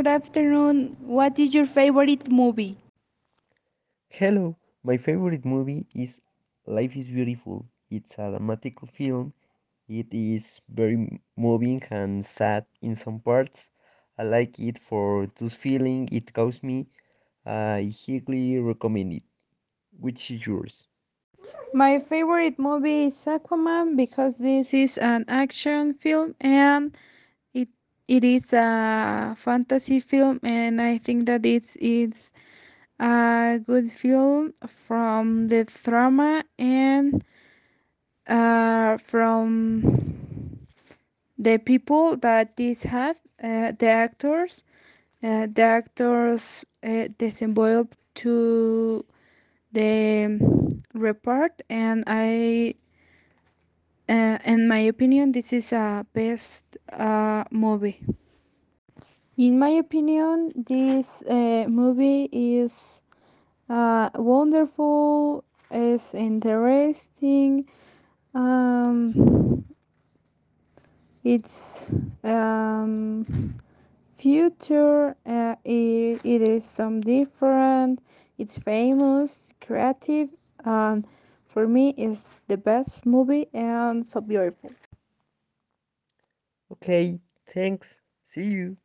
good afternoon. What is your favorite movie? Hello, my favorite movie is Life is Beautiful. It's a dramatic film. It is very moving and sad in some parts. I like it for this feeling it caused me. I highly recommend it. Which is yours? My favorite movie is Aquaman because this is an action film and it is a fantasy film and I think that it's it's a good film from the drama and uh, from the people that this have uh, the actors. Uh, the actors uh, desenvolved to the report and I uh, in my opinion this is a best uh, movie. In my opinion this uh, movie is uh, wonderful is interesting um, it's um, future uh, it, it is some different it's famous creative and for me it's the best movie and so beautiful Okay, thanks. See you.